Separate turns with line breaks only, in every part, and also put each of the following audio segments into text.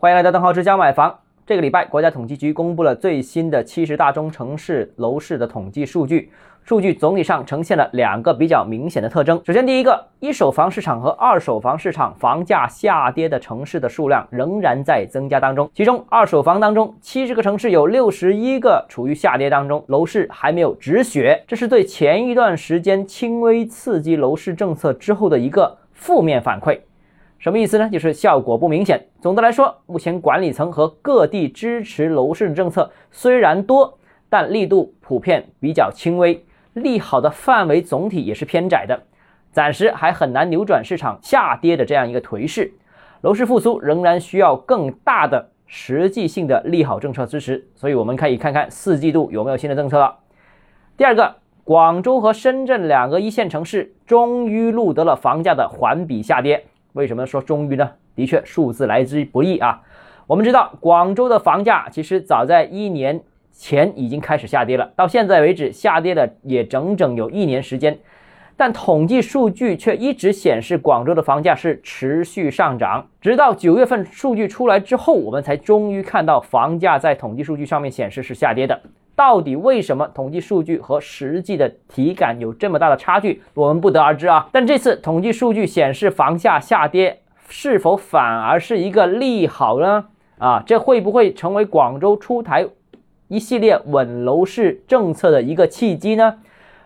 欢迎来到邓浩之家买房。这个礼拜，国家统计局公布了最新的七十大中城市楼市的统计数据。数据总体上呈现了两个比较明显的特征。首先，第一个，一手房市场和二手房市场房价下跌的城市的数量仍然在增加当中。其中，二手房当中，七十个城市有六十一个处于下跌当中，楼市还没有止血。这是对前一段时间轻微刺激楼市政策之后的一个负面反馈。什么意思呢？就是效果不明显。总的来说，目前管理层和各地支持楼市的政策虽然多，但力度普遍比较轻微。利好的范围总体也是偏窄的，暂时还很难扭转市场下跌的这样一个颓势。楼市复苏仍然需要更大的实际性的利好政策支持，所以我们可以看看四季度有没有新的政策了。第二个，广州和深圳两个一线城市终于录得了房价的环比下跌。为什么说终于呢？的确，数字来之不易啊。我们知道，广州的房价其实早在一年。前已经开始下跌了，到现在为止下跌了也整整有一年时间，但统计数据却一直显示广州的房价是持续上涨，直到九月份数据出来之后，我们才终于看到房价在统计数据上面显示是下跌的。到底为什么统计数据和实际的体感有这么大的差距，我们不得而知啊。但这次统计数据显示房价下跌，是否反而是一个利好呢？啊，这会不会成为广州出台？一系列稳楼市政策的一个契机呢？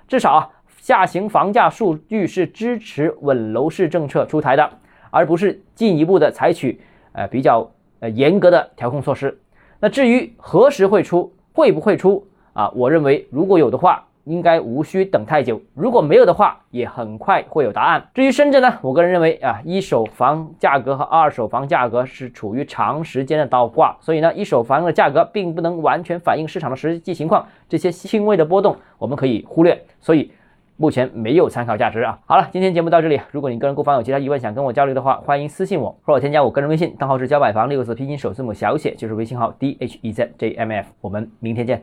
至少啊，下行房价数据是支持稳楼市政策出台的，而不是进一步的采取呃比较呃严格的调控措施。那至于何时会出，会不会出啊？我认为如果有的话。应该无需等太久，如果没有的话，也很快会有答案。至于深圳呢，我个人认为啊，一手房价格和二手房价格是处于长时间的倒挂，所以呢，一手房的价格并不能完全反映市场的实际情况，这些轻微的波动我们可以忽略，所以目前没有参考价值啊。好了，今天节目到这里，如果你个人购房有其他疑问想跟我交流的话，欢迎私信我或者添加我个人微信，账号是交买房六个字拼音首字母小写，就是微信号 d h e z j m f，我们明天见。